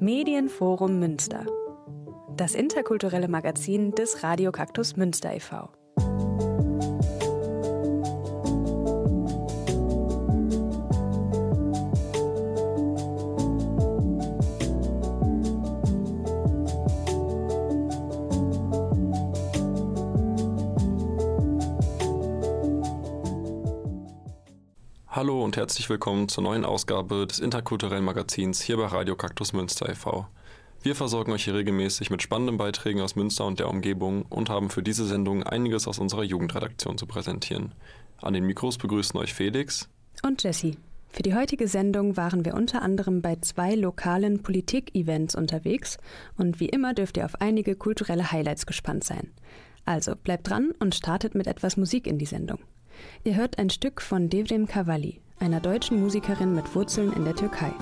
Medienforum Münster. Das interkulturelle Magazin des Radio Kaktus Münster e.V. Hallo und herzlich willkommen zur neuen Ausgabe des interkulturellen Magazins hier bei Radio Kaktus Münster e.V. Wir versorgen euch hier regelmäßig mit spannenden Beiträgen aus Münster und der Umgebung und haben für diese Sendung einiges aus unserer Jugendredaktion zu präsentieren. An den Mikros begrüßen euch Felix und Jessie. Für die heutige Sendung waren wir unter anderem bei zwei lokalen Politik-Events unterwegs und wie immer dürft ihr auf einige kulturelle Highlights gespannt sein. Also bleibt dran und startet mit etwas Musik in die Sendung. Ihr hört ein Stück von Devrim Cavalli, einer deutschen Musikerin mit Wurzeln in der Türkei.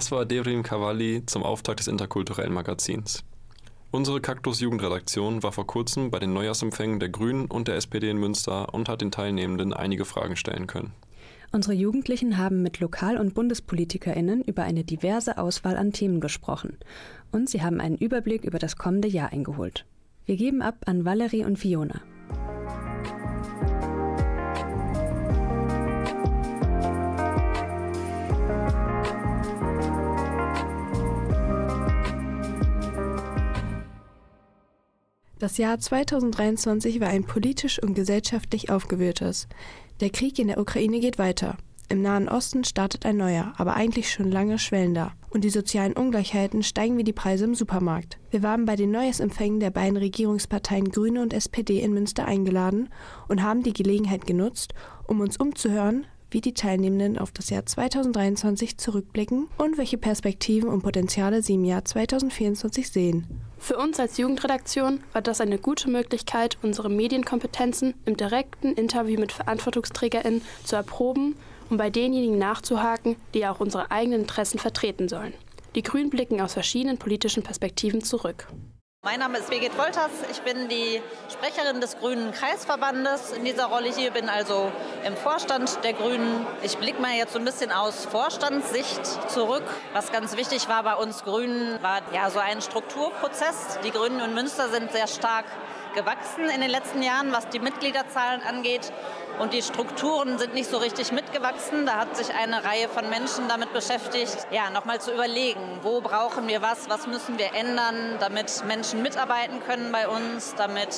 Das war Devrim Cavalli zum Auftakt des interkulturellen Magazins. Unsere Kaktus Jugendredaktion war vor kurzem bei den Neujahrsempfängen der Grünen und der SPD in Münster und hat den Teilnehmenden einige Fragen stellen können. Unsere Jugendlichen haben mit Lokal- und BundespolitikerInnen über eine diverse Auswahl an Themen gesprochen und sie haben einen Überblick über das kommende Jahr eingeholt. Wir geben ab an Valerie und Fiona. Das Jahr 2023 war ein politisch und gesellschaftlich aufgewühltes. Der Krieg in der Ukraine geht weiter. Im Nahen Osten startet ein neuer, aber eigentlich schon lange schwellender. Und die sozialen Ungleichheiten steigen wie die Preise im Supermarkt. Wir waren bei den Neujahrsempfängen der beiden Regierungsparteien Grüne und SPD in Münster eingeladen und haben die Gelegenheit genutzt, um uns umzuhören, wie die Teilnehmenden auf das Jahr 2023 zurückblicken und welche Perspektiven und Potenziale sie im Jahr 2024 sehen. Für uns als Jugendredaktion war das eine gute Möglichkeit, unsere Medienkompetenzen im direkten Interview mit VerantwortungsträgerInnen zu erproben und bei denjenigen nachzuhaken, die auch unsere eigenen Interessen vertreten sollen. Die Grünen blicken aus verschiedenen politischen Perspektiven zurück. Mein Name ist Birgit Wolters. Ich bin die Sprecherin des Grünen Kreisverbandes in dieser Rolle hier, bin also im Vorstand der Grünen. Ich blicke mal jetzt so ein bisschen aus Vorstandssicht zurück. Was ganz wichtig war bei uns Grünen, war ja so ein Strukturprozess. Die Grünen in Münster sind sehr stark gewachsen in den letzten Jahren, was die Mitgliederzahlen angeht. Und die Strukturen sind nicht so richtig mitgewachsen. Da hat sich eine Reihe von Menschen damit beschäftigt, ja, nochmal zu überlegen, wo brauchen wir was, was müssen wir ändern, damit Menschen mitarbeiten können bei uns, damit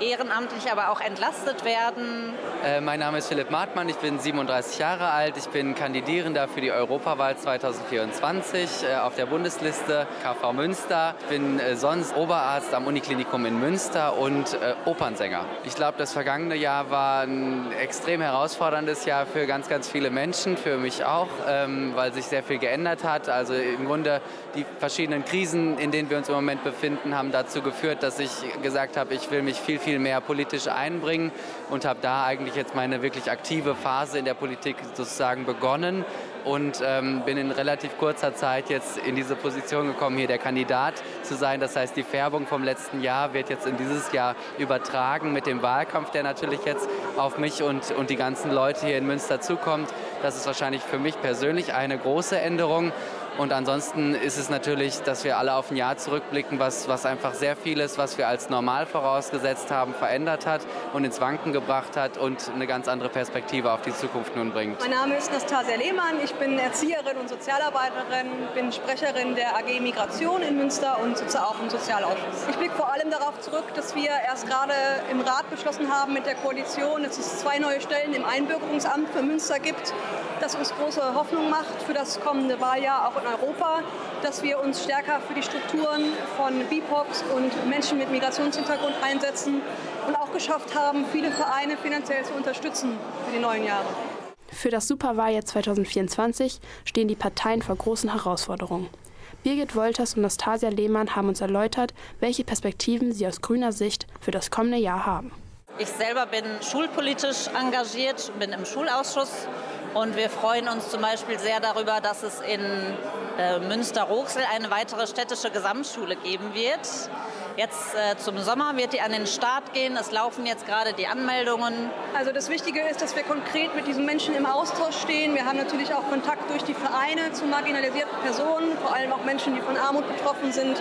ehrenamtlich aber auch entlastet werden. Äh, mein Name ist Philipp Martmann, ich bin 37 Jahre alt, ich bin Kandidierender für die Europawahl 2024 äh, auf der Bundesliste KV Münster. Ich bin äh, sonst Oberarzt am Uniklinikum in Münster und äh, Opernsänger. Ich glaube, das vergangene Jahr war ein extrem herausforderndes Jahr für ganz, ganz viele Menschen, für mich auch, ähm, weil sich sehr viel geändert hat. Also im Grunde die verschiedenen Krisen, in denen wir uns im Moment befinden, haben dazu geführt, dass ich gesagt habe, ich will mich viel, viel mehr politisch einbringen und habe da eigentlich jetzt meine wirklich aktive Phase in der Politik sozusagen begonnen und ähm, bin in relativ kurzer Zeit jetzt in diese Position gekommen, hier der Kandidat zu sein. Das heißt, die Färbung vom letzten Jahr wird jetzt in dieses Jahr übertragen mit dem Wahlkampf, der natürlich jetzt auf mich und, und die ganzen Leute hier in Münster zukommt. Das ist wahrscheinlich für mich persönlich eine große Änderung. Und ansonsten ist es natürlich, dass wir alle auf ein Jahr zurückblicken, was, was einfach sehr vieles, was wir als normal vorausgesetzt haben, verändert hat und ins Wanken gebracht hat und eine ganz andere Perspektive auf die Zukunft nun bringt. Mein Name ist Nastasia Lehmann, ich bin Erzieherin und Sozialarbeiterin, bin Sprecherin der AG Migration in Münster und sitze auch im Sozialausschuss. Ich blicke vor allem darauf zurück, dass wir erst gerade im Rat beschlossen haben mit der Koalition, dass es zwei neue Stellen im Einbürgerungsamt für Münster gibt, das uns große Hoffnung macht für das kommende Wahljahr auch Europa, dass wir uns stärker für die Strukturen von BIPOX und Menschen mit Migrationshintergrund einsetzen und auch geschafft haben, viele Vereine finanziell zu unterstützen für die neuen Jahre. Für das Superwahljahr 2024 stehen die Parteien vor großen Herausforderungen. Birgit Wolters und Nastasia Lehmann haben uns erläutert, welche Perspektiven sie aus grüner Sicht für das kommende Jahr haben. Ich selber bin schulpolitisch engagiert, bin im Schulausschuss und wir freuen uns zum Beispiel sehr darüber, dass es in äh, Münster-Roxel eine weitere städtische Gesamtschule geben wird. Jetzt äh, zum Sommer wird die an den Start gehen. Es laufen jetzt gerade die Anmeldungen. Also das Wichtige ist, dass wir konkret mit diesen Menschen im Austausch stehen. Wir haben natürlich auch Kontakt durch die Vereine zu marginalisierten Personen, vor allem auch Menschen, die von Armut betroffen sind.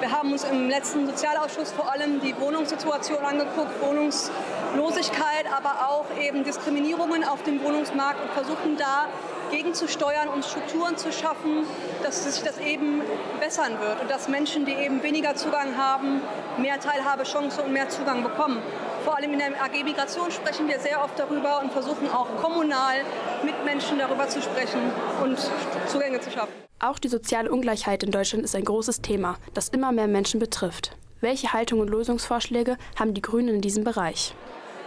Wir haben uns im letzten Sozialausschuss vor allem die Wohnungssituation angeguckt, Wohnungslosigkeit, aber auch eben Diskriminierungen auf dem Wohnungsmarkt und versuchen da gegenzusteuern und Strukturen zu schaffen, dass sich das eben bessern wird und dass Menschen, die eben weniger Zugang haben, mehr Teilhabechance und mehr Zugang bekommen. Vor allem in der AG Migration sprechen wir sehr oft darüber und versuchen auch kommunal mit Menschen darüber zu sprechen und Zugänge zu schaffen. Auch die soziale Ungleichheit in Deutschland ist ein großes Thema, das immer mehr Menschen betrifft. Welche Haltung und Lösungsvorschläge haben die Grünen in diesem Bereich?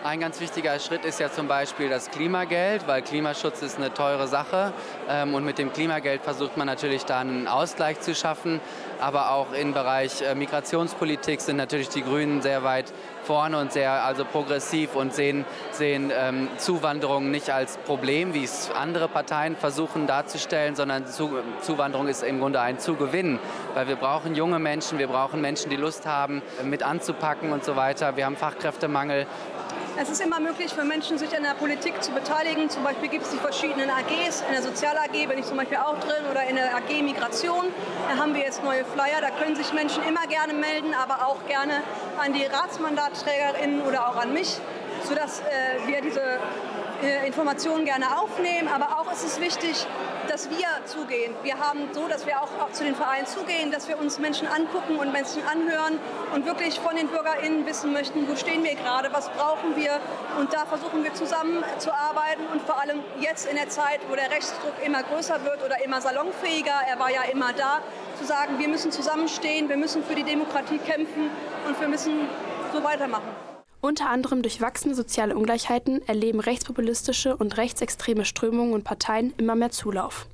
Ein ganz wichtiger Schritt ist ja zum Beispiel das Klimageld, weil Klimaschutz ist eine teure Sache. Ähm, und mit dem Klimageld versucht man natürlich da einen Ausgleich zu schaffen. Aber auch im Bereich äh, Migrationspolitik sind natürlich die Grünen sehr weit vorne und sehr also progressiv und sehen, sehen ähm, Zuwanderung nicht als Problem, wie es andere Parteien versuchen darzustellen, sondern Zu Zuwanderung ist im Grunde ein Zugewinn, weil wir brauchen junge Menschen, wir brauchen Menschen, die Lust haben, mit anzupacken und so weiter. Wir haben Fachkräftemangel es ist immer möglich für Menschen, sich an der Politik zu beteiligen. Zum Beispiel gibt es die verschiedenen AGs. In der Sozial-AG bin ich zum Beispiel auch drin oder in der AG Migration. Da haben wir jetzt neue Flyer. Da können sich Menschen immer gerne melden, aber auch gerne an die Ratsmandatträgerinnen oder auch an mich, sodass äh, wir diese Informationen gerne aufnehmen. Aber auch ist es wichtig, dass wir zugehen. Wir haben so, dass wir auch, auch zu den Vereinen zugehen, dass wir uns Menschen angucken und Menschen anhören und wirklich von den BürgerInnen wissen möchten, wo stehen wir gerade, was brauchen wir. Und da versuchen wir zusammen zu arbeiten und vor allem jetzt in der Zeit, wo der Rechtsdruck immer größer wird oder immer salonfähiger, er war ja immer da, zu sagen, wir müssen zusammenstehen, wir müssen für die Demokratie kämpfen und wir müssen so weitermachen. Unter anderem durch wachsende soziale Ungleichheiten erleben rechtspopulistische und rechtsextreme Strömungen und Parteien immer mehr Zulauf.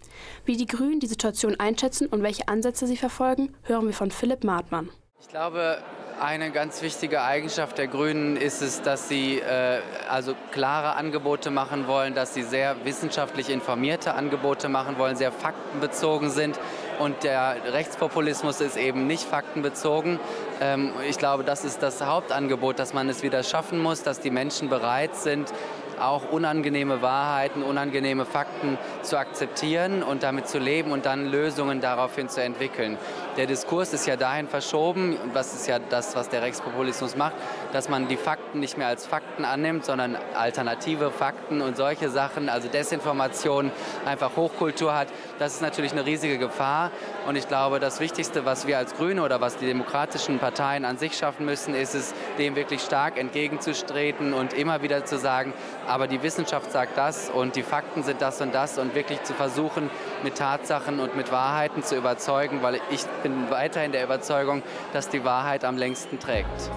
Wie die Grünen die Situation einschätzen und welche Ansätze sie verfolgen, hören wir von Philipp Martmann. Ich glaube, eine ganz wichtige Eigenschaft der Grünen ist es, dass sie äh, also klare Angebote machen wollen, dass sie sehr wissenschaftlich informierte Angebote machen wollen, sehr faktenbezogen sind und der Rechtspopulismus ist eben nicht faktenbezogen. Ähm, ich glaube, das ist das Hauptangebot, dass man es wieder schaffen muss, dass die Menschen bereit sind, auch unangenehme Wahrheiten, unangenehme Fakten zu akzeptieren und damit zu leben und dann Lösungen daraufhin zu entwickeln. Der Diskurs ist ja dahin verschoben, und was ist ja das, was der Rechtspopulismus macht, dass man die Fakten nicht mehr als Fakten annimmt, sondern alternative Fakten und solche Sachen, also Desinformation, einfach Hochkultur hat. Das ist natürlich eine riesige Gefahr. Und ich glaube, das Wichtigste, was wir als Grüne oder was die demokratischen Parteien an sich schaffen müssen, ist es, dem wirklich stark entgegenzustreten und immer wieder zu sagen, aber die Wissenschaft sagt das und die Fakten sind das und das und wirklich zu versuchen, mit Tatsachen und mit Wahrheiten zu überzeugen, weil ich bin weiterhin der Überzeugung, dass die Wahrheit am längsten trägt.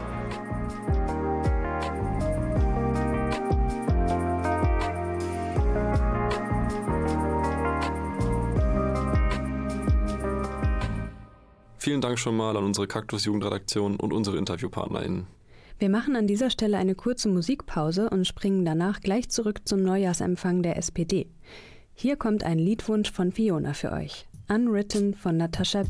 Vielen Dank schon mal an unsere Kaktus Jugendredaktion und unsere InterviewpartnerInnen. Wir machen an dieser Stelle eine kurze Musikpause und springen danach gleich zurück zum Neujahrsempfang der SPD. Hier kommt ein Liedwunsch von Fiona für euch. Unwritten von Natasha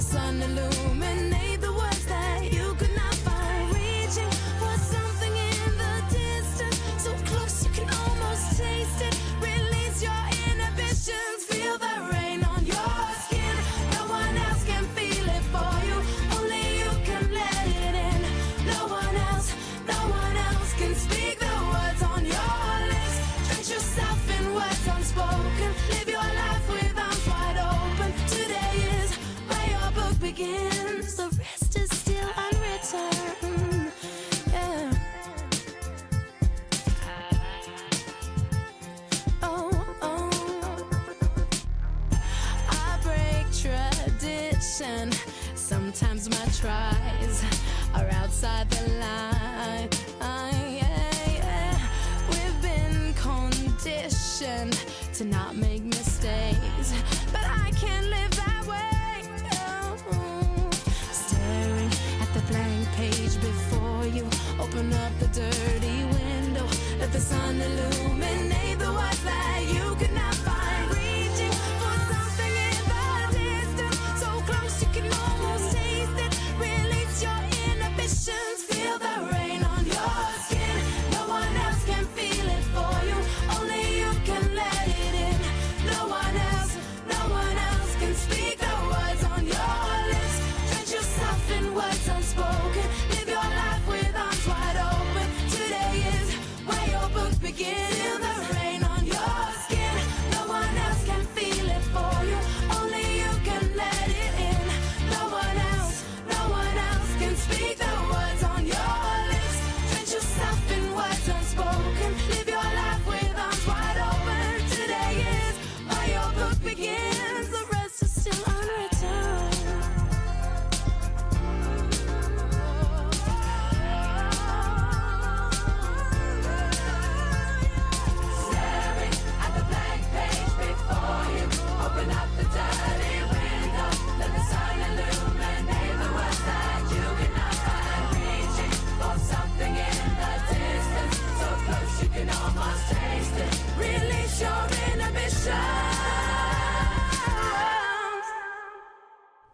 the sun to lose Sometimes my tries are outside the line. Ah, yeah, yeah. We've been conditioned to not make mistakes, but I can't live that way. No. Staring at the blank page before you, open up the dirty window, let the sun illuminate the white light.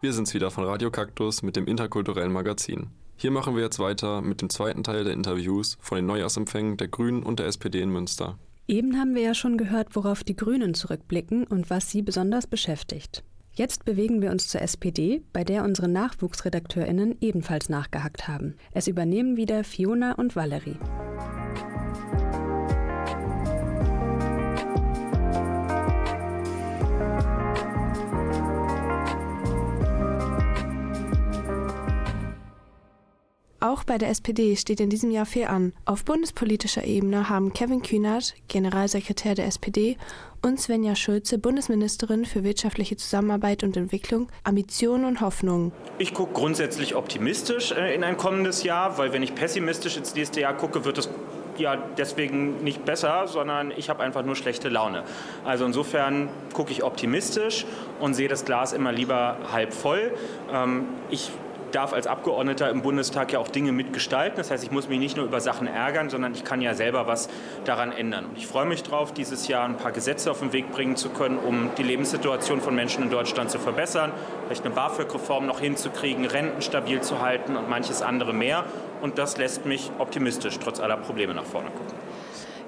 Wir sind's wieder von Radio Kaktus mit dem interkulturellen Magazin. Hier machen wir jetzt weiter mit dem zweiten Teil der Interviews von den Neujahrsempfängen der Grünen und der SPD in Münster. Eben haben wir ja schon gehört, worauf die Grünen zurückblicken und was sie besonders beschäftigt. Jetzt bewegen wir uns zur SPD, bei der unsere Nachwuchsredakteurinnen ebenfalls nachgehackt haben. Es übernehmen wieder Fiona und Valerie. Auch bei der SPD steht in diesem Jahr viel an. Auf bundespolitischer Ebene haben Kevin Kühnert, Generalsekretär der SPD, und Svenja Schulze, Bundesministerin für wirtschaftliche Zusammenarbeit und Entwicklung, Ambitionen und Hoffnungen. Ich gucke grundsätzlich optimistisch äh, in ein kommendes Jahr, weil wenn ich pessimistisch ins nächste Jahr gucke, wird es ja deswegen nicht besser, sondern ich habe einfach nur schlechte Laune. Also insofern gucke ich optimistisch und sehe das Glas immer lieber halb voll. Ähm, ich darf als Abgeordneter im Bundestag ja auch Dinge mitgestalten. Das heißt, ich muss mich nicht nur über Sachen ärgern, sondern ich kann ja selber was daran ändern. Und ich freue mich darauf, dieses Jahr ein paar Gesetze auf den Weg bringen zu können, um die Lebenssituation von Menschen in Deutschland zu verbessern, vielleicht eine BAföG-Reform noch hinzukriegen, Renten stabil zu halten und manches andere mehr. Und das lässt mich optimistisch trotz aller Probleme nach vorne gucken.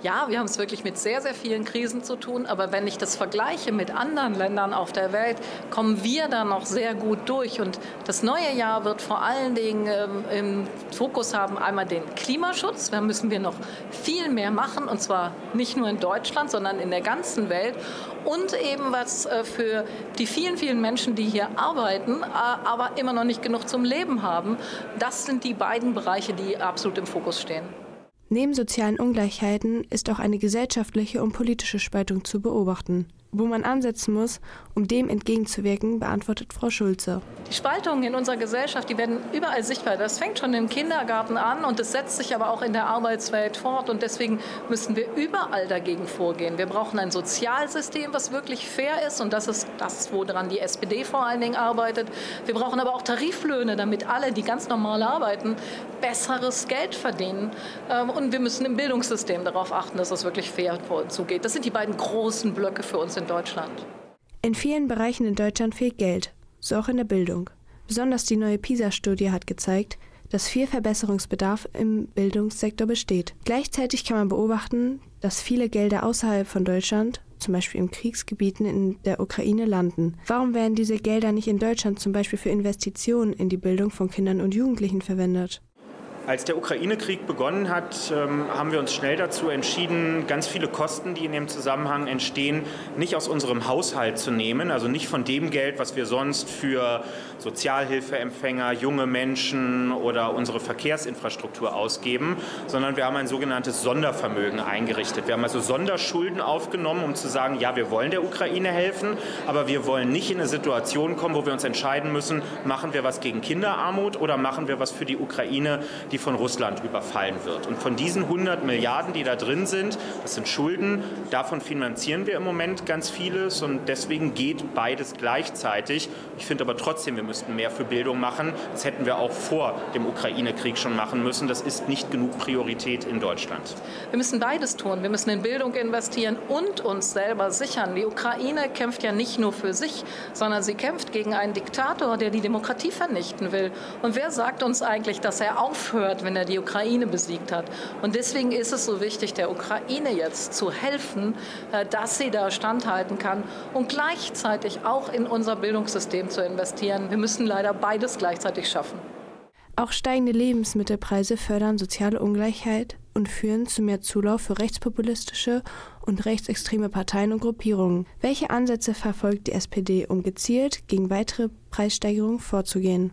Ja, wir haben es wirklich mit sehr, sehr vielen Krisen zu tun. Aber wenn ich das vergleiche mit anderen Ländern auf der Welt, kommen wir da noch sehr gut durch. Und das neue Jahr wird vor allen Dingen ähm, im Fokus haben einmal den Klimaschutz. Da müssen wir noch viel mehr machen. Und zwar nicht nur in Deutschland, sondern in der ganzen Welt. Und eben was äh, für die vielen, vielen Menschen, die hier arbeiten, äh, aber immer noch nicht genug zum Leben haben. Das sind die beiden Bereiche, die absolut im Fokus stehen. Neben sozialen Ungleichheiten ist auch eine gesellschaftliche und politische Spaltung zu beobachten. Wo man ansetzen muss, um dem entgegenzuwirken, beantwortet Frau Schulze. Die Spaltungen in unserer Gesellschaft, die werden überall sichtbar. Das fängt schon im Kindergarten an und es setzt sich aber auch in der Arbeitswelt fort. Und deswegen müssen wir überall dagegen vorgehen. Wir brauchen ein Sozialsystem, was wirklich fair ist. Und das ist das, woran die SPD vor allen Dingen arbeitet. Wir brauchen aber auch Tariflöhne, damit alle, die ganz normal arbeiten, besseres Geld verdienen. Ähm, und wir müssen im Bildungssystem darauf achten, dass es wirklich fair zugeht. Das sind die beiden großen Blöcke für uns in Deutschland. In vielen Bereichen in Deutschland fehlt Geld, so auch in der Bildung. Besonders die neue PISA-Studie hat gezeigt, dass viel Verbesserungsbedarf im Bildungssektor besteht. Gleichzeitig kann man beobachten, dass viele Gelder außerhalb von Deutschland, zum Beispiel in Kriegsgebieten in der Ukraine, landen. Warum werden diese Gelder nicht in Deutschland zum Beispiel für Investitionen in die Bildung von Kindern und Jugendlichen verwendet? Als der Ukraine-Krieg begonnen hat, ähm, haben wir uns schnell dazu entschieden, ganz viele Kosten, die in dem Zusammenhang entstehen, nicht aus unserem Haushalt zu nehmen, also nicht von dem Geld, was wir sonst für Sozialhilfeempfänger, junge Menschen oder unsere Verkehrsinfrastruktur ausgeben, sondern wir haben ein sogenanntes Sondervermögen eingerichtet. Wir haben also Sonderschulden aufgenommen, um zu sagen, ja, wir wollen der Ukraine helfen, aber wir wollen nicht in eine Situation kommen, wo wir uns entscheiden müssen, machen wir was gegen Kinderarmut oder machen wir was für die Ukraine, die die von Russland überfallen wird. Und von diesen 100 Milliarden, die da drin sind, das sind Schulden, davon finanzieren wir im Moment ganz vieles und deswegen geht beides gleichzeitig. Ich finde aber trotzdem, wir müssten mehr für Bildung machen. Das hätten wir auch vor dem Ukraine-Krieg schon machen müssen. Das ist nicht genug Priorität in Deutschland. Wir müssen beides tun. Wir müssen in Bildung investieren und uns selber sichern. Die Ukraine kämpft ja nicht nur für sich, sondern sie kämpft gegen einen Diktator, der die Demokratie vernichten will. Und wer sagt uns eigentlich, dass er aufhört, aufhört, wenn er die Ukraine besiegt hat. Und deswegen ist es so wichtig, der Ukraine jetzt zu helfen, äh, dass sie da standhalten kann und gleichzeitig auch in unser Bildungssystem zu investieren. Wir müssen leider beides gleichzeitig schaffen. Auch steigende Lebensmittelpreise fördern soziale Ungleichheit und führen zu mehr Zulauf für rechtspopulistische und rechtsextreme Parteien und Gruppierungen. Welche Ansätze verfolgt die SPD, um gezielt gegen weitere Preissteigerungen vorzugehen?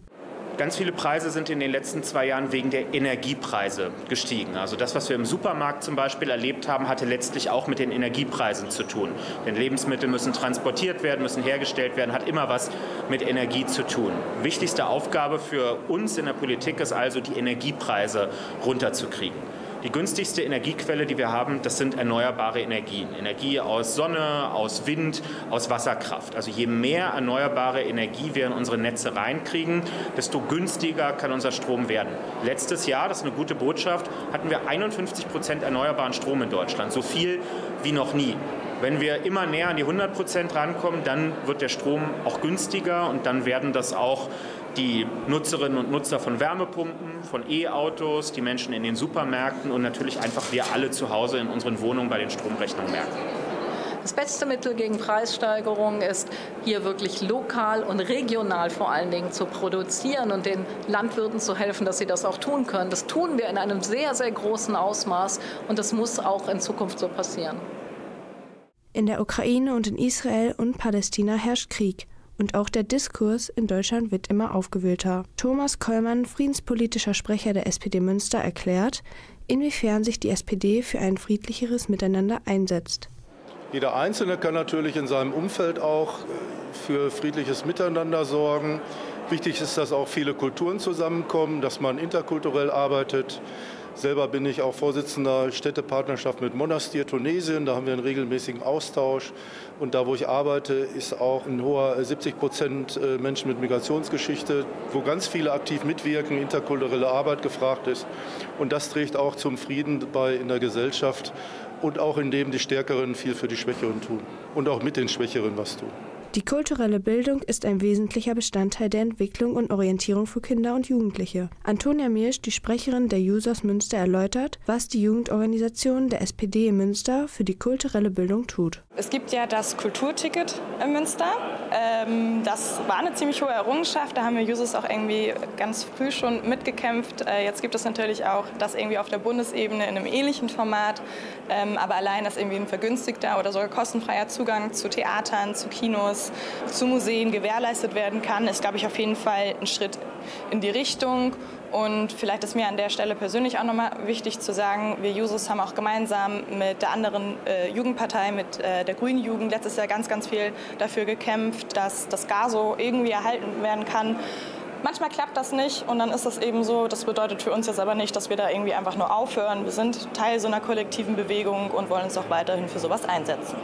Ganz viele Preise sind in den letzten zwei Jahren wegen der Energiepreise gestiegen. Also das, was wir im Supermarkt zum Beispiel erlebt haben, hatte letztlich auch mit den Energiepreisen zu tun. Denn Lebensmittel müssen transportiert werden, müssen hergestellt werden, hat immer was mit Energie zu tun. Wichtigste Aufgabe für uns in der Politik ist also, die Energiepreise runterzukriegen. Die günstigste Energiequelle, die wir haben, das sind erneuerbare Energien. Energie aus Sonne, aus Wind, aus Wasserkraft. Also je mehr erneuerbare Energie wir in unsere Netze reinkriegen, desto günstiger kann unser Strom werden. Letztes Jahr, das ist eine gute Botschaft, hatten wir 51 Prozent erneuerbaren Strom in Deutschland. So viel wie noch nie. Wenn wir immer näher an die 100 Prozent rankommen, dann wird der Strom auch günstiger und dann werden das auch die Nutzerinnen und Nutzer von Wärmepumpen, von E-Autos, die Menschen in den Supermärkten und natürlich einfach wir alle zu Hause in unseren Wohnungen bei den Stromrechnungen merken. Das beste Mittel gegen Preissteigerungen ist, hier wirklich lokal und regional vor allen Dingen zu produzieren und den Landwirten zu helfen, dass sie das auch tun können. Das tun wir in einem sehr, sehr großen Ausmaß und das muss auch in Zukunft so passieren. In der Ukraine und in Israel und Palästina herrscht Krieg und auch der Diskurs in Deutschland wird immer aufgewühlter. Thomas Kollmann, friedenspolitischer Sprecher der SPD Münster, erklärt, inwiefern sich die SPD für ein friedlicheres Miteinander einsetzt. Jeder Einzelne kann natürlich in seinem Umfeld auch für friedliches Miteinander sorgen. Wichtig ist, dass auch viele Kulturen zusammenkommen, dass man interkulturell arbeitet. Selber bin ich auch Vorsitzender Städtepartnerschaft mit Monastir Tunesien. Da haben wir einen regelmäßigen Austausch. Und da, wo ich arbeite, ist auch ein hoher 70 Prozent äh, Menschen mit Migrationsgeschichte, wo ganz viele aktiv mitwirken, interkulturelle Arbeit gefragt ist. Und das trägt auch zum Frieden bei in der Gesellschaft und auch indem die Stärkeren viel für die Schwächeren tun und auch mit den Schwächeren was tun. Die kulturelle Bildung ist ein wesentlicher Bestandteil der Entwicklung und Orientierung für Kinder und Jugendliche. Antonia Mirsch, die Sprecherin der Users Münster, erläutert, was die Jugendorganisation der SPD in Münster für die kulturelle Bildung tut. Es gibt ja das Kulturticket in Münster. Ähm, das war eine ziemlich hohe Errungenschaft. Da haben wir Users auch irgendwie ganz früh schon mitgekämpft. Äh, jetzt gibt es natürlich auch das irgendwie auf der Bundesebene in einem ähnlichen Format. Ähm, aber allein, dass irgendwie ein vergünstigter oder sogar kostenfreier Zugang zu Theatern, zu Kinos, zu Museen gewährleistet werden kann, ist, glaube ich, auf jeden Fall ein Schritt in die Richtung. Und vielleicht ist mir an der Stelle persönlich auch nochmal wichtig zu sagen, wir Jusos haben auch gemeinsam mit der anderen äh, Jugendpartei, mit äh, der Grünen Jugend, letztes Jahr ganz, ganz viel dafür gekämpft, dass das GASO irgendwie erhalten werden kann. Manchmal klappt das nicht und dann ist das eben so. Das bedeutet für uns jetzt aber nicht, dass wir da irgendwie einfach nur aufhören. Wir sind Teil so einer kollektiven Bewegung und wollen uns auch weiterhin für sowas einsetzen.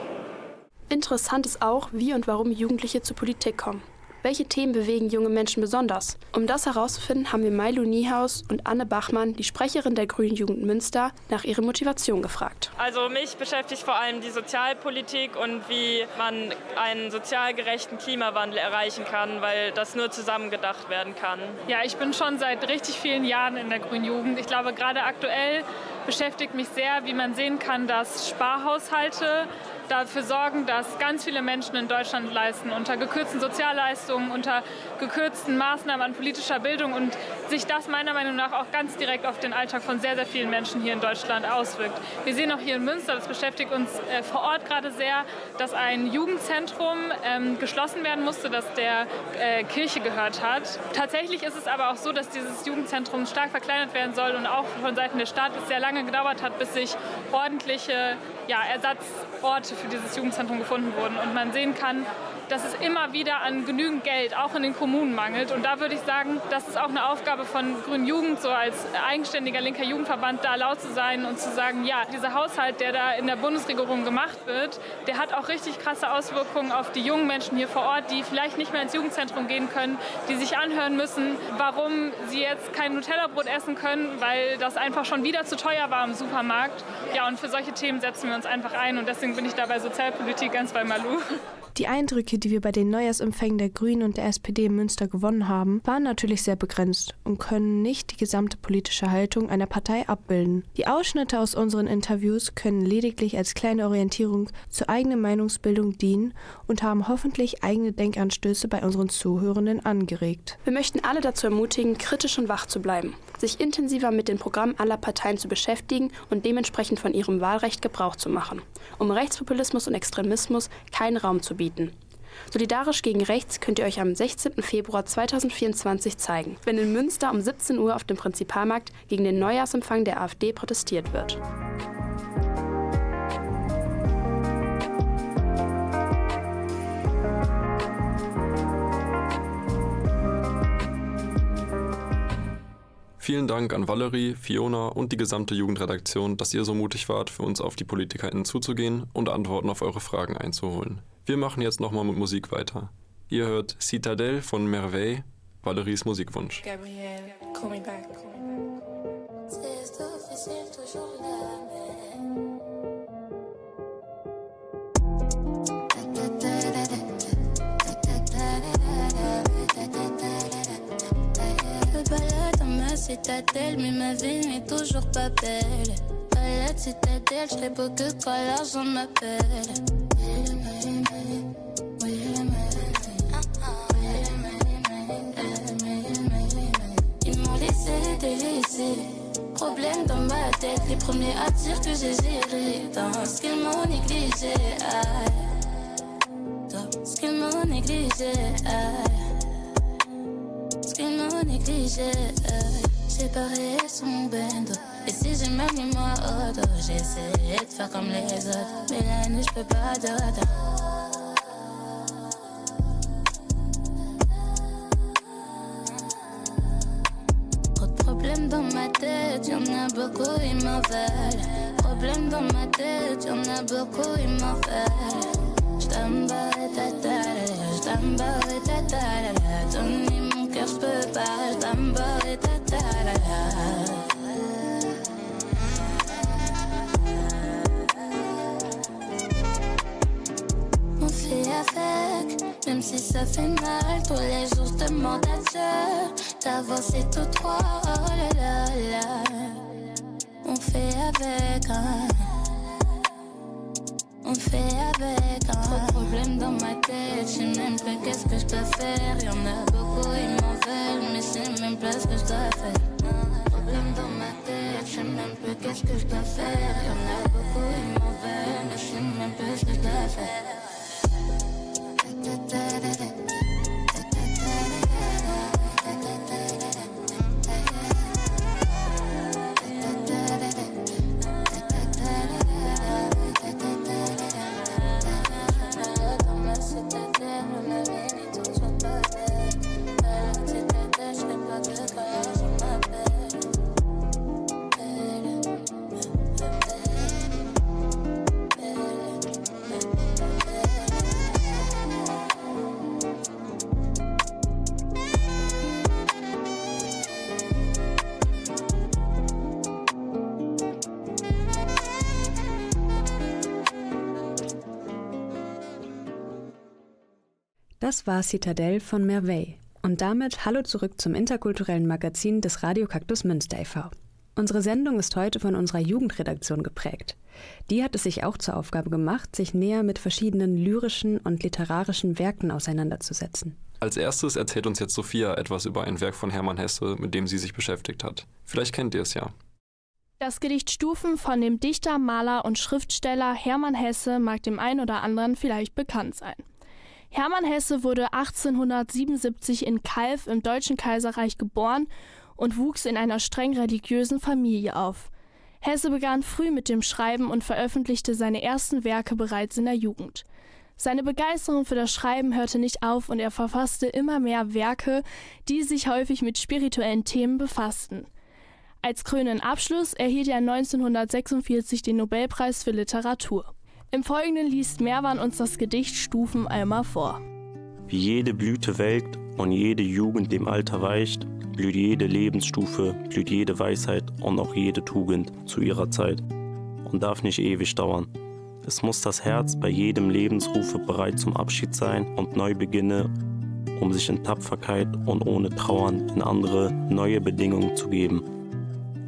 Interessant ist auch, wie und warum Jugendliche zur Politik kommen. Welche Themen bewegen junge Menschen besonders? Um das herauszufinden, haben wir Milo Niehaus und Anne Bachmann, die Sprecherin der Grünen Jugend Münster, nach ihrer Motivation gefragt. Also mich beschäftigt vor allem die Sozialpolitik und wie man einen sozial gerechten Klimawandel erreichen kann, weil das nur zusammen gedacht werden kann. Ja, ich bin schon seit richtig vielen Jahren in der Grünen Jugend. Ich glaube, gerade aktuell beschäftigt mich sehr, wie man sehen kann, dass Sparhaushalte dafür sorgen, dass ganz viele Menschen in Deutschland leisten, unter gekürzten Sozialleistungen, unter gekürzten Maßnahmen an politischer Bildung und sich das meiner Meinung nach auch ganz direkt auf den Alltag von sehr, sehr vielen Menschen hier in Deutschland auswirkt. Wir sehen auch hier in Münster, das beschäftigt uns äh, vor Ort gerade sehr, dass ein Jugendzentrum ähm, geschlossen werden musste, das der äh, Kirche gehört hat. Tatsächlich ist es aber auch so, dass dieses Jugendzentrum stark verkleinert werden soll und auch von Seiten des Staates sehr lange gedauert hat, bis sich ordentliche ja, Ersatzorte für dieses Jugendzentrum gefunden wurden. Und man sehen kann, dass es immer wieder an genügend Geld auch in den Kommunen mangelt. Und da würde ich sagen, das ist auch eine Aufgabe von Grünen Jugend, so als eigenständiger linker Jugendverband da laut zu sein und zu sagen, ja, dieser Haushalt, der da in der Bundesregierung gemacht wird, der hat auch richtig krasse Auswirkungen auf die jungen Menschen hier vor Ort, die vielleicht nicht mehr ins Jugendzentrum gehen können, die sich anhören müssen, warum sie jetzt kein Nutella-Brot essen können, weil das einfach schon wieder zu teuer war im Supermarkt. Ja, und für solche Themen setzen wir uns einfach ein und deswegen bin ich da bei Sozialpolitik ganz bei Malu. Die Eindrücke, die wir bei den Neujahrsempfängen der Grünen und der SPD in Münster gewonnen haben, waren natürlich sehr begrenzt und können nicht die gesamte politische Haltung einer Partei abbilden. Die Ausschnitte aus unseren Interviews können lediglich als kleine Orientierung zur eigenen Meinungsbildung dienen und haben hoffentlich eigene Denkanstöße bei unseren Zuhörenden angeregt. Wir möchten alle dazu ermutigen, kritisch und wach zu bleiben, sich intensiver mit den Programmen aller Parteien zu beschäftigen und dementsprechend von ihrem Wahlrecht Gebrauch zu machen, um Rechtspopulismus und Extremismus keinen Raum zu bieten bieten. Solidarisch gegen Rechts könnt ihr euch am 16. Februar 2024 zeigen, wenn in Münster um 17 Uhr auf dem Prinzipalmarkt gegen den Neujahrsempfang der AfD protestiert wird. Vielen Dank an Valerie, Fiona und die gesamte Jugendredaktion, dass ihr so mutig wart, für uns auf die PolitikerInnen zuzugehen und Antworten auf eure Fragen einzuholen. Wir machen jetzt nochmal mit Musik weiter. Ihr hört Citadelle von Merveille, Valeries Musikwunsch. Gabrielle, call me back. citadelle, mais ma vie n'est toujours pas belle. La citadelle, je serai beau que quand l'argent m'appelle. Ma tête, les premiers à dire que j'ai géré. Dans ce qu'ils m'ont négligé, Dans ce qu'ils m'ont négligé, Ce qu'ils m'ont négligé, Séparé son bendo. Et si j'ai mis moi au dos, j'essaie de faire comme les autres. Mais la je peux pas d'autre. beaucoup, il m'en fait. Je pas, mon cœur, je pas, je t'aime pas, tata, On fait avec, même si ça fait mal, tous les jours je à Dieu d'avancer tous trois, oh. On fait avec. Hein. Problèmes dans ma tête, je sais même pas qu'est-ce que je dois faire. Y'en a beaucoup, ils m'en veulent, mais je sais même pas ce que je dois faire. Problèmes dans ma tête, je sais même pas qu'est-ce que je dois faire. Y'en a beaucoup, ils m'en veulent, mais je sais même pas ce que je dois faire. Das war Citadel von Merveille. Und damit hallo zurück zum interkulturellen Magazin des Radio Kaktus Münster e.V. Unsere Sendung ist heute von unserer Jugendredaktion geprägt. Die hat es sich auch zur Aufgabe gemacht, sich näher mit verschiedenen lyrischen und literarischen Werken auseinanderzusetzen. Als erstes erzählt uns jetzt Sophia etwas über ein Werk von Hermann Hesse, mit dem sie sich beschäftigt hat. Vielleicht kennt ihr es ja. Das Gedicht Stufen von dem Dichter, Maler und Schriftsteller Hermann Hesse mag dem einen oder anderen vielleicht bekannt sein. Hermann Hesse wurde 1877 in Kalf im Deutschen Kaiserreich geboren und wuchs in einer streng religiösen Familie auf. Hesse begann früh mit dem Schreiben und veröffentlichte seine ersten Werke bereits in der Jugend. Seine Begeisterung für das Schreiben hörte nicht auf und er verfasste immer mehr Werke, die sich häufig mit spirituellen Themen befassten. Als krönenden Abschluss erhielt er 1946 den Nobelpreis für Literatur. Im Folgenden liest Merwan uns das Gedicht Stufen einmal vor. Wie jede Blüte welkt und jede Jugend dem Alter weicht, blüht jede Lebensstufe, blüht jede Weisheit und auch jede Tugend zu ihrer Zeit und darf nicht ewig dauern. Es muss das Herz bei jedem Lebensrufe bereit zum Abschied sein und neu beginne, um sich in Tapferkeit und ohne Trauern in andere, neue Bedingungen zu geben.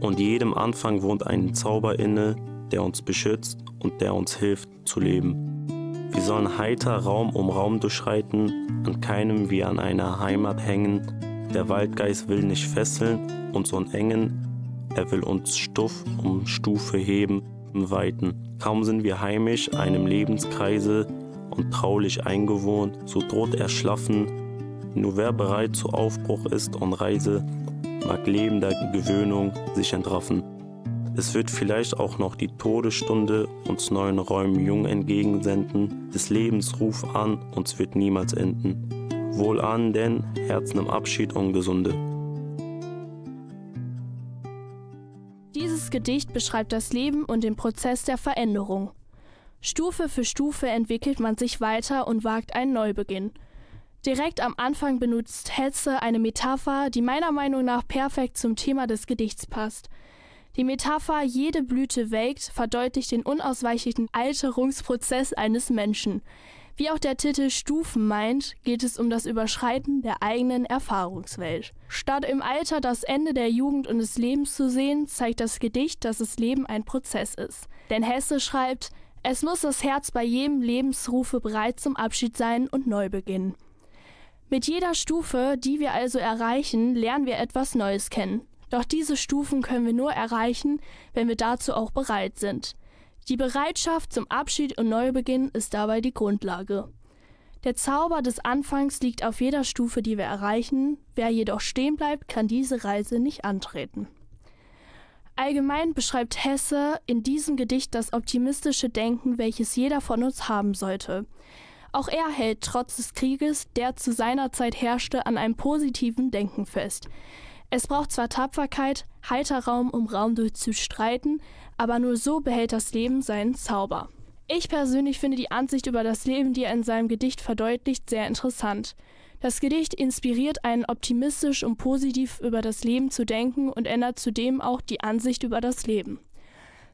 Und jedem Anfang wohnt ein Zauber inne, der uns beschützt und der uns hilft zu leben. Wir sollen heiter Raum um Raum durchschreiten, an keinem wie an einer Heimat hängen. Der Waldgeist will nicht fesseln, uns engen, er will uns Stuff um Stufe heben, im Weiten. Kaum sind wir heimisch einem Lebenskreise und traulich eingewohnt, so droht er schlaffen. Nur wer bereit zu Aufbruch ist und Reise, mag Leben der Gewöhnung sich entraffen. Es wird vielleicht auch noch die Todesstunde uns neuen Räumen jung entgegensenden. Des Lebens Ruf an, uns wird niemals enden. Wohl an, denn Herzen im Abschied und Gesunde. Dieses Gedicht beschreibt das Leben und den Prozess der Veränderung. Stufe für Stufe entwickelt man sich weiter und wagt einen Neubeginn. Direkt am Anfang benutzt Hetze eine Metapher, die meiner Meinung nach perfekt zum Thema des Gedichts passt – die Metapher jede Blüte welkt verdeutlicht den unausweichlichen Alterungsprozess eines Menschen. Wie auch der Titel Stufen meint, geht es um das Überschreiten der eigenen Erfahrungswelt. Statt im Alter das Ende der Jugend und des Lebens zu sehen, zeigt das Gedicht, dass das Leben ein Prozess ist. Denn Hesse schreibt, es muss das Herz bei jedem Lebensrufe bereit zum Abschied sein und neu beginnen. Mit jeder Stufe, die wir also erreichen, lernen wir etwas Neues kennen. Doch diese Stufen können wir nur erreichen, wenn wir dazu auch bereit sind. Die Bereitschaft zum Abschied und Neubeginn ist dabei die Grundlage. Der Zauber des Anfangs liegt auf jeder Stufe, die wir erreichen. Wer jedoch stehen bleibt, kann diese Reise nicht antreten. Allgemein beschreibt Hesse in diesem Gedicht das optimistische Denken, welches jeder von uns haben sollte. Auch er hält trotz des Krieges, der zu seiner Zeit herrschte, an einem positiven Denken fest. Es braucht zwar Tapferkeit, heiter Raum, um Raum durchzustreiten, aber nur so behält das Leben seinen Zauber. Ich persönlich finde die Ansicht über das Leben, die er in seinem Gedicht verdeutlicht, sehr interessant. Das Gedicht inspiriert einen optimistisch und positiv über das Leben zu denken und ändert zudem auch die Ansicht über das Leben.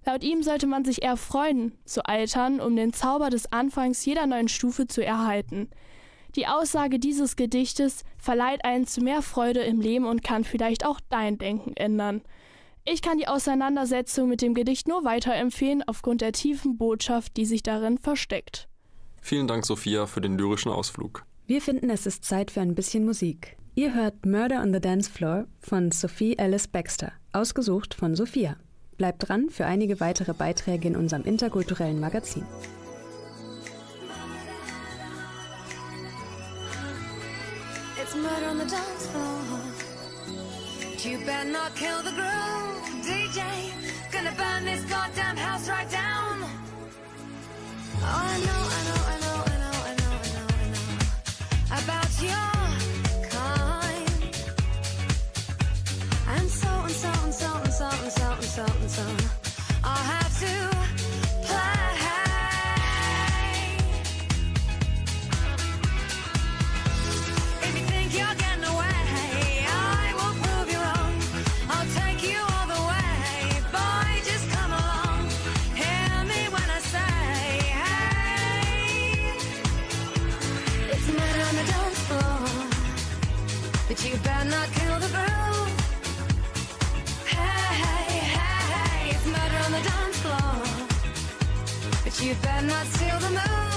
Laut ihm sollte man sich eher freuen, zu altern, um den Zauber des Anfangs jeder neuen Stufe zu erhalten. Die Aussage dieses Gedichtes verleiht einen zu mehr Freude im Leben und kann vielleicht auch dein Denken ändern. Ich kann die Auseinandersetzung mit dem Gedicht nur weiterempfehlen aufgrund der tiefen Botschaft, die sich darin versteckt. Vielen Dank, Sophia, für den lyrischen Ausflug. Wir finden, es ist Zeit für ein bisschen Musik. Ihr hört Murder on the Dance Floor von Sophie Alice Baxter, ausgesucht von Sophia. Bleibt dran für einige weitere Beiträge in unserem interkulturellen Magazin. Murder on the dance floor. But you better not kill the groove, DJ. Gonna burn this goddamn house right down. Oh, I know, I know, I know, I know, I know, I know, I know about your kind. And so and so and so and so and so and so and so. I'll have to you better not steal the moves,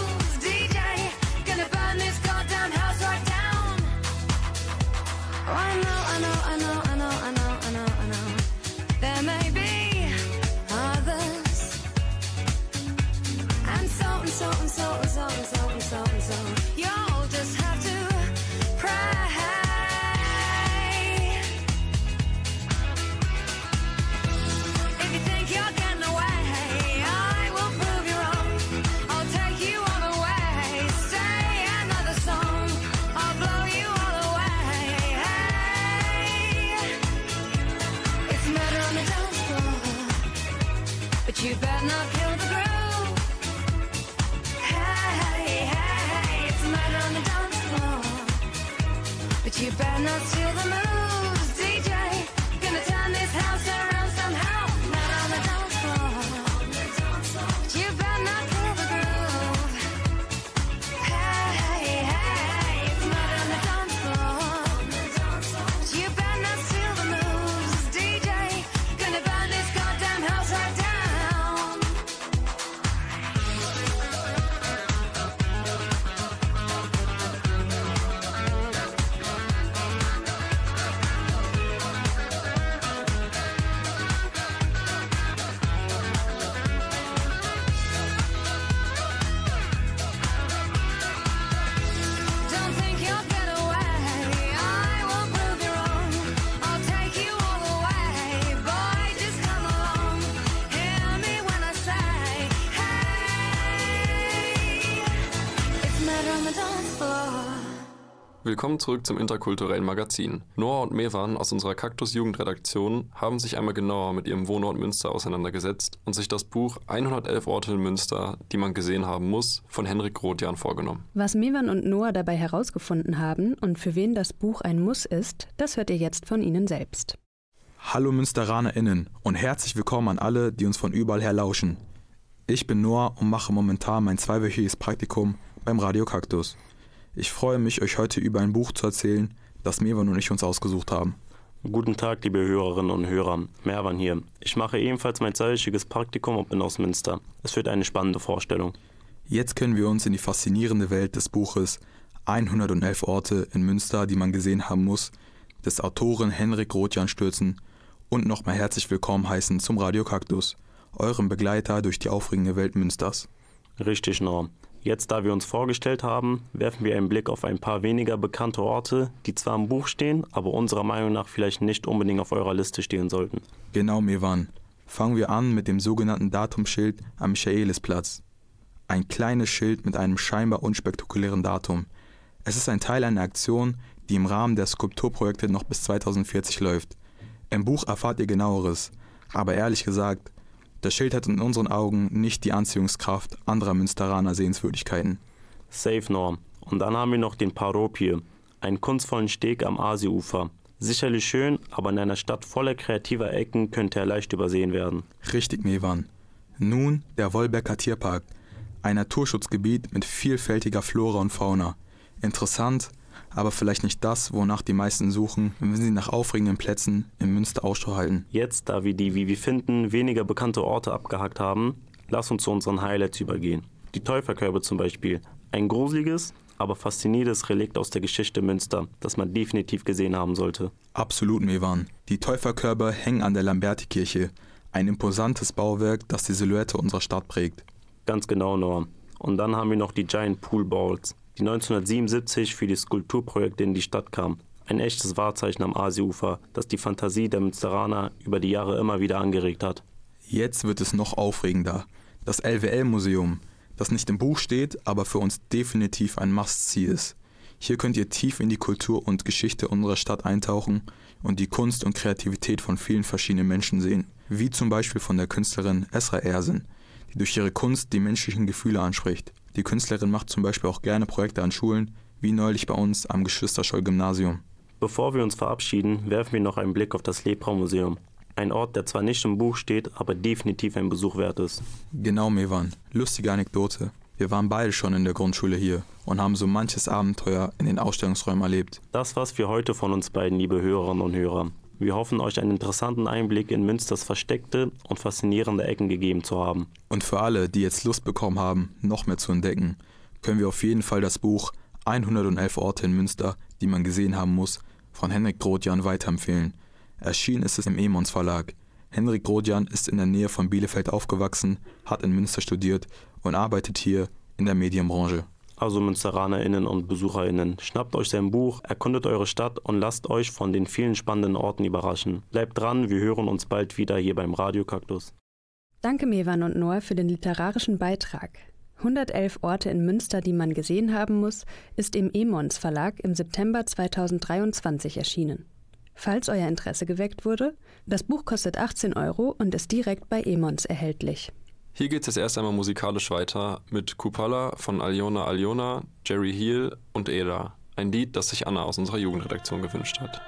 Willkommen zurück zum interkulturellen Magazin. Noah und Mewan aus unserer Kaktus Jugendredaktion haben sich einmal genauer mit ihrem Wohnort Münster auseinandergesetzt und sich das Buch 111 Orte in Münster, die man gesehen haben muss, von Henrik Rothjan vorgenommen. Was Mewan und Noah dabei herausgefunden haben und für wen das Buch ein Muss ist, das hört ihr jetzt von ihnen selbst. Hallo MünsteranerInnen und herzlich willkommen an alle, die uns von überall her lauschen. Ich bin Noah und mache momentan mein zweiwöchiges Praktikum beim Radio Kaktus. Ich freue mich, euch heute über ein Buch zu erzählen, das Mewan und ich uns ausgesucht haben. Guten Tag, liebe Hörerinnen und Hörer. Merwan hier. Ich mache ebenfalls mein zweiwöchiges Praktikum und bin aus Münster. Es wird eine spannende Vorstellung. Jetzt können wir uns in die faszinierende Welt des Buches 111 Orte in Münster, die man gesehen haben muss, des Autoren Henrik Rothjan stürzen und nochmal herzlich willkommen heißen zum Radio Kaktus, eurem Begleiter durch die aufregende Welt Münsters. Richtig, Norm. Jetzt, da wir uns vorgestellt haben, werfen wir einen Blick auf ein paar weniger bekannte Orte, die zwar im Buch stehen, aber unserer Meinung nach vielleicht nicht unbedingt auf eurer Liste stehen sollten. Genau, Mevan. Fangen wir an mit dem sogenannten Datumschild am Michaelisplatz. Ein kleines Schild mit einem scheinbar unspektakulären Datum. Es ist ein Teil einer Aktion, die im Rahmen der Skulpturprojekte noch bis 2040 läuft. Im Buch erfahrt ihr genaueres, aber ehrlich gesagt, das Schild hat in unseren Augen nicht die Anziehungskraft anderer Münsteraner Sehenswürdigkeiten. Safe Norm. Und dann haben wir noch den Paropie, einen kunstvollen Steg am Asiufer. Sicherlich schön, aber in einer Stadt voller kreativer Ecken könnte er leicht übersehen werden. Richtig, Mevan. Nun der Wolbecker Tierpark, ein Naturschutzgebiet mit vielfältiger Flora und Fauna. Interessant, aber vielleicht nicht das, wonach die meisten suchen, wenn sie nach aufregenden Plätzen in Münster Ausschau halten. Jetzt, da wir die, wie wir finden, weniger bekannte Orte abgehakt haben, lass uns zu unseren Highlights übergehen. Die Täuferkörbe zum Beispiel. Ein gruseliges, aber faszinierendes Relikt aus der Geschichte Münster, das man definitiv gesehen haben sollte. Absolut, Mevan. Die Täuferkörbe hängen an der Lamberti-Kirche. Ein imposantes Bauwerk, das die Silhouette unserer Stadt prägt. Ganz genau, Noah. Und dann haben wir noch die Giant Pool Balls, die 1977 für die Skulpturprojekte in die Stadt kam. Ein echtes Wahrzeichen am Asiufer, das die Fantasie der Münsteraner über die Jahre immer wieder angeregt hat. Jetzt wird es noch aufregender. Das LWL-Museum, das nicht im Buch steht, aber für uns definitiv ein Must-See ist. Hier könnt ihr tief in die Kultur und Geschichte unserer Stadt eintauchen und die Kunst und Kreativität von vielen verschiedenen Menschen sehen, wie zum Beispiel von der Künstlerin Esra Ersin, die durch ihre Kunst die menschlichen Gefühle anspricht. Die Künstlerin macht zum Beispiel auch gerne Projekte an Schulen, wie neulich bei uns am Geschwisterscholl-Gymnasium. Bevor wir uns verabschieden, werfen wir noch einen Blick auf das Lepra-Museum. Ein Ort, der zwar nicht im Buch steht, aber definitiv ein Besuch wert ist. Genau, Mevan. Lustige Anekdote. Wir waren beide schon in der Grundschule hier und haben so manches Abenteuer in den Ausstellungsräumen erlebt. Das war's für heute von uns beiden, liebe Hörerinnen und Hörer. Wir hoffen, euch einen interessanten Einblick in Münsters versteckte und faszinierende Ecken gegeben zu haben. Und für alle, die jetzt Lust bekommen haben, noch mehr zu entdecken, können wir auf jeden Fall das Buch 111 Orte in Münster, die man gesehen haben muss, von Henrik Grodjan weiterempfehlen. Erschienen ist es im Emons Verlag. Henrik Grodjan ist in der Nähe von Bielefeld aufgewachsen, hat in Münster studiert und arbeitet hier in der Medienbranche. Also MünsteranerInnen und BesucherInnen, schnappt euch sein Buch, erkundet eure Stadt und lasst euch von den vielen spannenden Orten überraschen. Bleibt dran, wir hören uns bald wieder hier beim Radio Kaktus. Danke Mevan und Noah für den literarischen Beitrag. 111 Orte in Münster, die man gesehen haben muss, ist im Emons Verlag im September 2023 erschienen. Falls euer Interesse geweckt wurde, das Buch kostet 18 Euro und ist direkt bei Emons erhältlich. Hier geht es erst einmal musikalisch weiter mit Kupala von Aljona Aljona, Jerry Heel und Eda. Ein Lied, das sich Anna aus unserer Jugendredaktion gewünscht hat.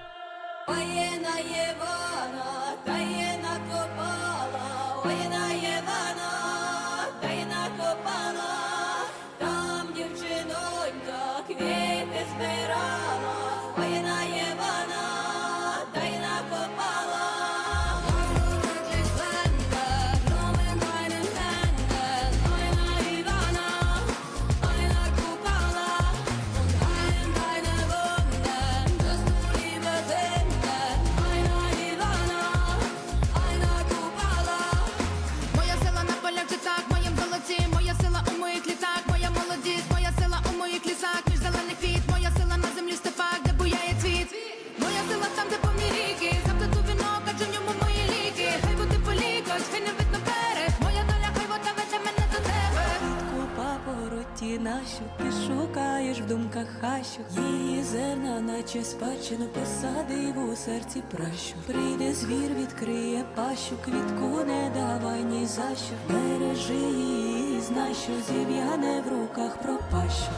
Нашу, ти шукаєш в думках хащу. Її зерна, наче спадщину посадив у серці пращу. Прийде звір, відкриє пащу, квітку не давай ні за що. Бережи її, знай, що зів'яне в руках пропащу.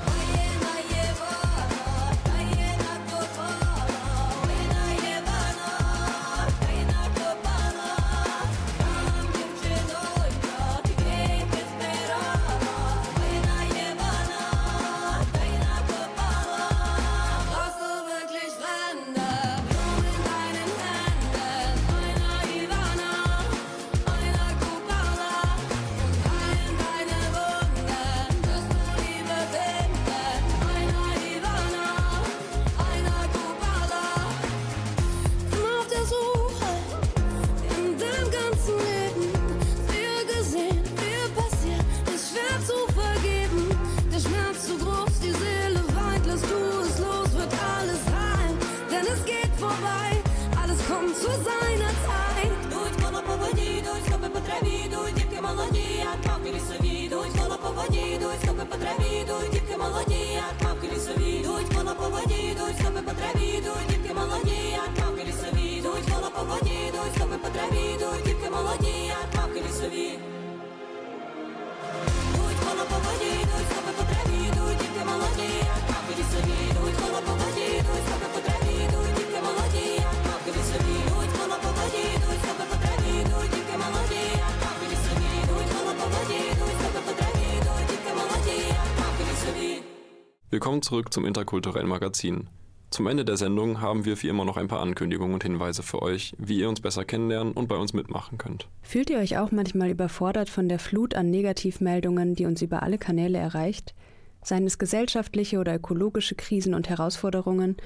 Willkommen zurück zum interkulturellen Magazin. Zum Ende der Sendung haben wir wie immer noch ein paar Ankündigungen und Hinweise für euch, wie ihr uns besser kennenlernen und bei uns mitmachen könnt. Fühlt ihr euch auch manchmal überfordert von der Flut an Negativmeldungen, die uns über alle Kanäle erreicht? Seien es gesellschaftliche oder ökologische Krisen und Herausforderungen,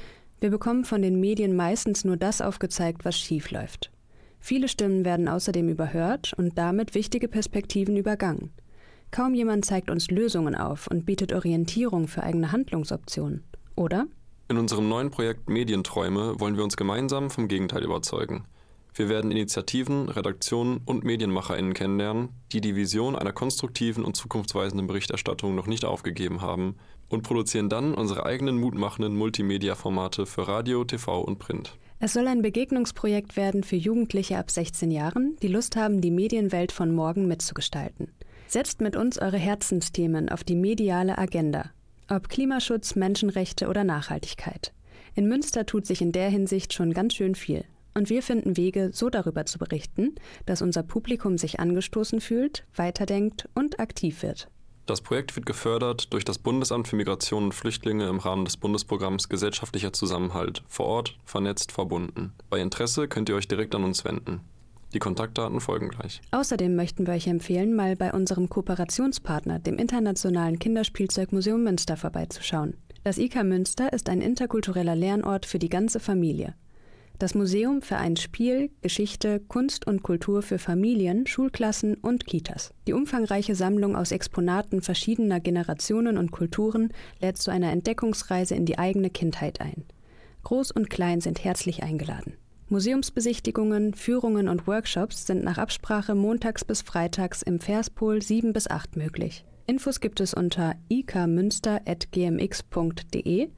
wir bekommen von den Medien meistens nur das aufgezeigt, was schief läuft. Viele Stimmen werden außerdem überhört und damit wichtige Perspektiven übergangen. Kaum jemand zeigt uns Lösungen auf und bietet Orientierung für eigene Handlungsoptionen. Oder? In unserem neuen Projekt Medienträume wollen wir uns gemeinsam vom Gegenteil überzeugen. Wir werden Initiativen, Redaktionen und MedienmacherInnen kennenlernen, die die Vision einer konstruktiven und zukunftsweisenden Berichterstattung noch nicht aufgegeben haben und produzieren dann unsere eigenen mutmachenden Multimedia-Formate für Radio, TV und Print. Es soll ein Begegnungsprojekt werden für Jugendliche ab 16 Jahren, die Lust haben, die Medienwelt von morgen mitzugestalten. Setzt mit uns eure Herzensthemen auf die mediale Agenda. Ob Klimaschutz, Menschenrechte oder Nachhaltigkeit. In Münster tut sich in der Hinsicht schon ganz schön viel. Und wir finden Wege, so darüber zu berichten, dass unser Publikum sich angestoßen fühlt, weiterdenkt und aktiv wird. Das Projekt wird gefördert durch das Bundesamt für Migration und Flüchtlinge im Rahmen des Bundesprogramms Gesellschaftlicher Zusammenhalt, vor Ort, vernetzt, verbunden. Bei Interesse könnt ihr euch direkt an uns wenden. Die Kontaktdaten folgen gleich. Außerdem möchten wir euch empfehlen, mal bei unserem Kooperationspartner, dem Internationalen Kinderspielzeugmuseum Münster, vorbeizuschauen. Das IK Münster ist ein interkultureller Lernort für die ganze Familie. Das Museum vereint Spiel, Geschichte, Kunst und Kultur für Familien, Schulklassen und Kitas. Die umfangreiche Sammlung aus Exponaten verschiedener Generationen und Kulturen lädt zu einer Entdeckungsreise in die eigene Kindheit ein. Groß und Klein sind herzlich eingeladen. Museumsbesichtigungen, Führungen und Workshops sind nach Absprache montags bis freitags im Verspol 7 bis 8 möglich. Infos gibt es unter ikmünster.gmx.de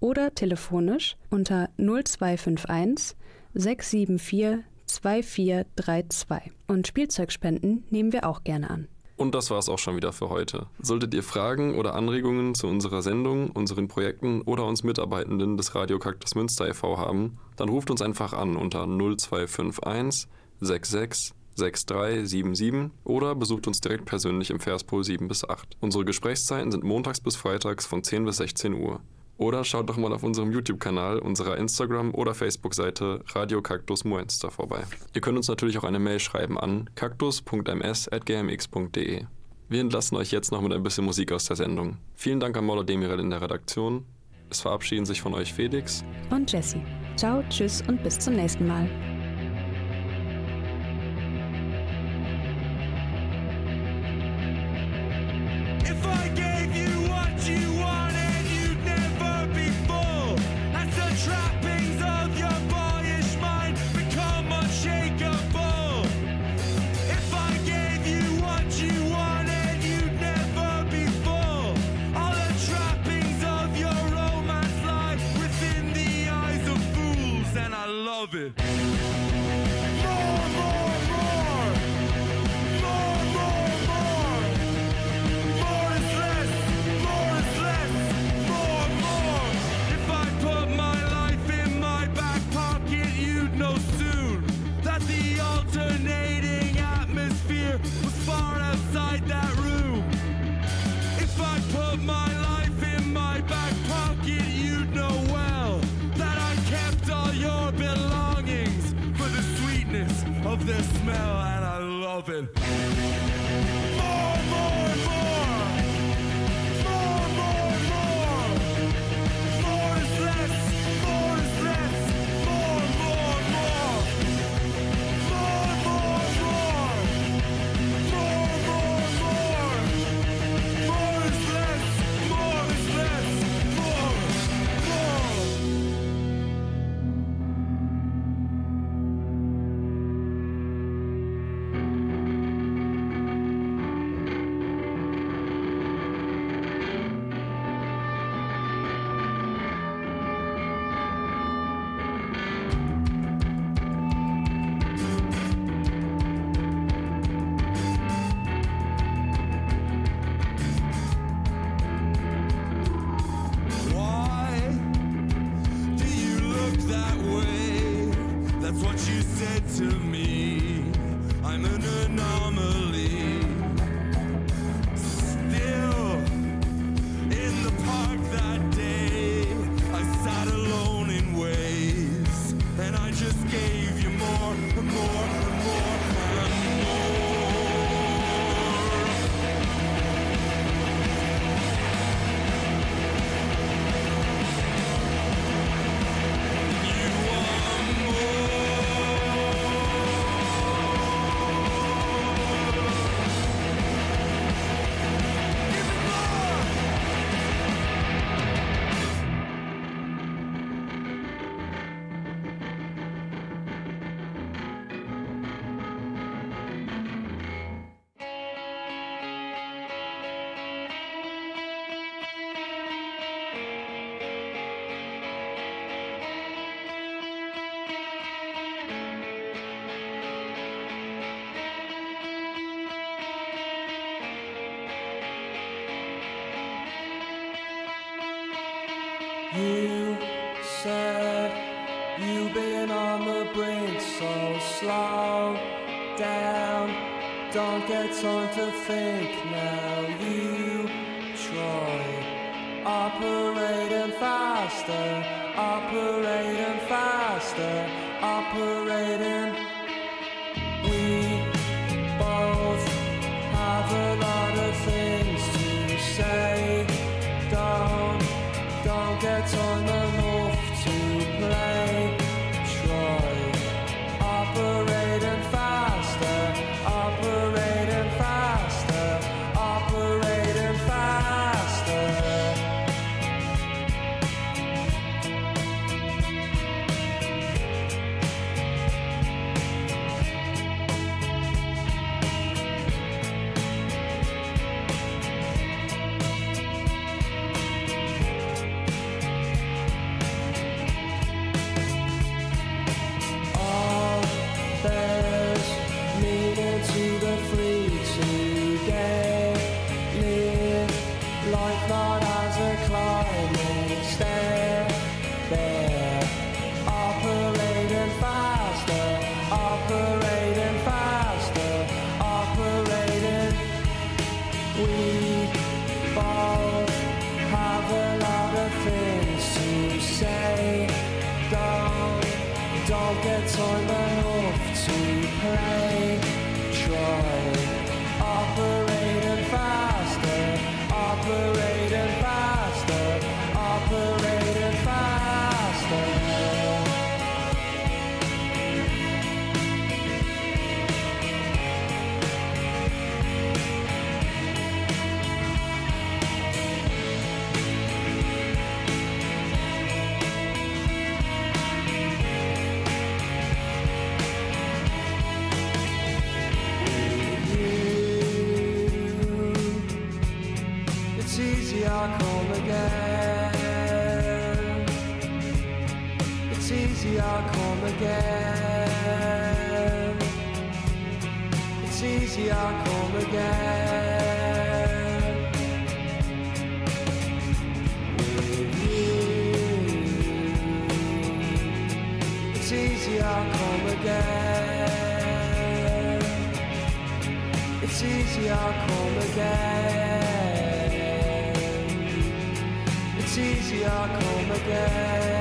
oder telefonisch unter 0251 674 2432. Und Spielzeugspenden nehmen wir auch gerne an. Und das war es auch schon wieder für heute. Solltet ihr Fragen oder Anregungen zu unserer Sendung, unseren Projekten oder uns Mitarbeitenden des Radio Kaktus Münster e.V. haben, dann ruft uns einfach an unter 0251 66 6377 oder besucht uns direkt persönlich im Verspol 7 bis 8. Unsere Gesprächszeiten sind montags bis freitags von 10 bis 16 Uhr. Oder schaut doch mal auf unserem YouTube-Kanal, unserer Instagram- oder Facebook-Seite Radio Kaktus Muenster vorbei. Ihr könnt uns natürlich auch eine Mail schreiben an kaktus.ms.gmx.de. Wir entlassen euch jetzt noch mit ein bisschen Musik aus der Sendung. Vielen Dank an Moller Demirel in der Redaktion. Es verabschieden sich von euch Felix Und Jessie. Ciao, tschüss und bis zum nächsten Mal. Love it. Their smell, and I love it. are calm again.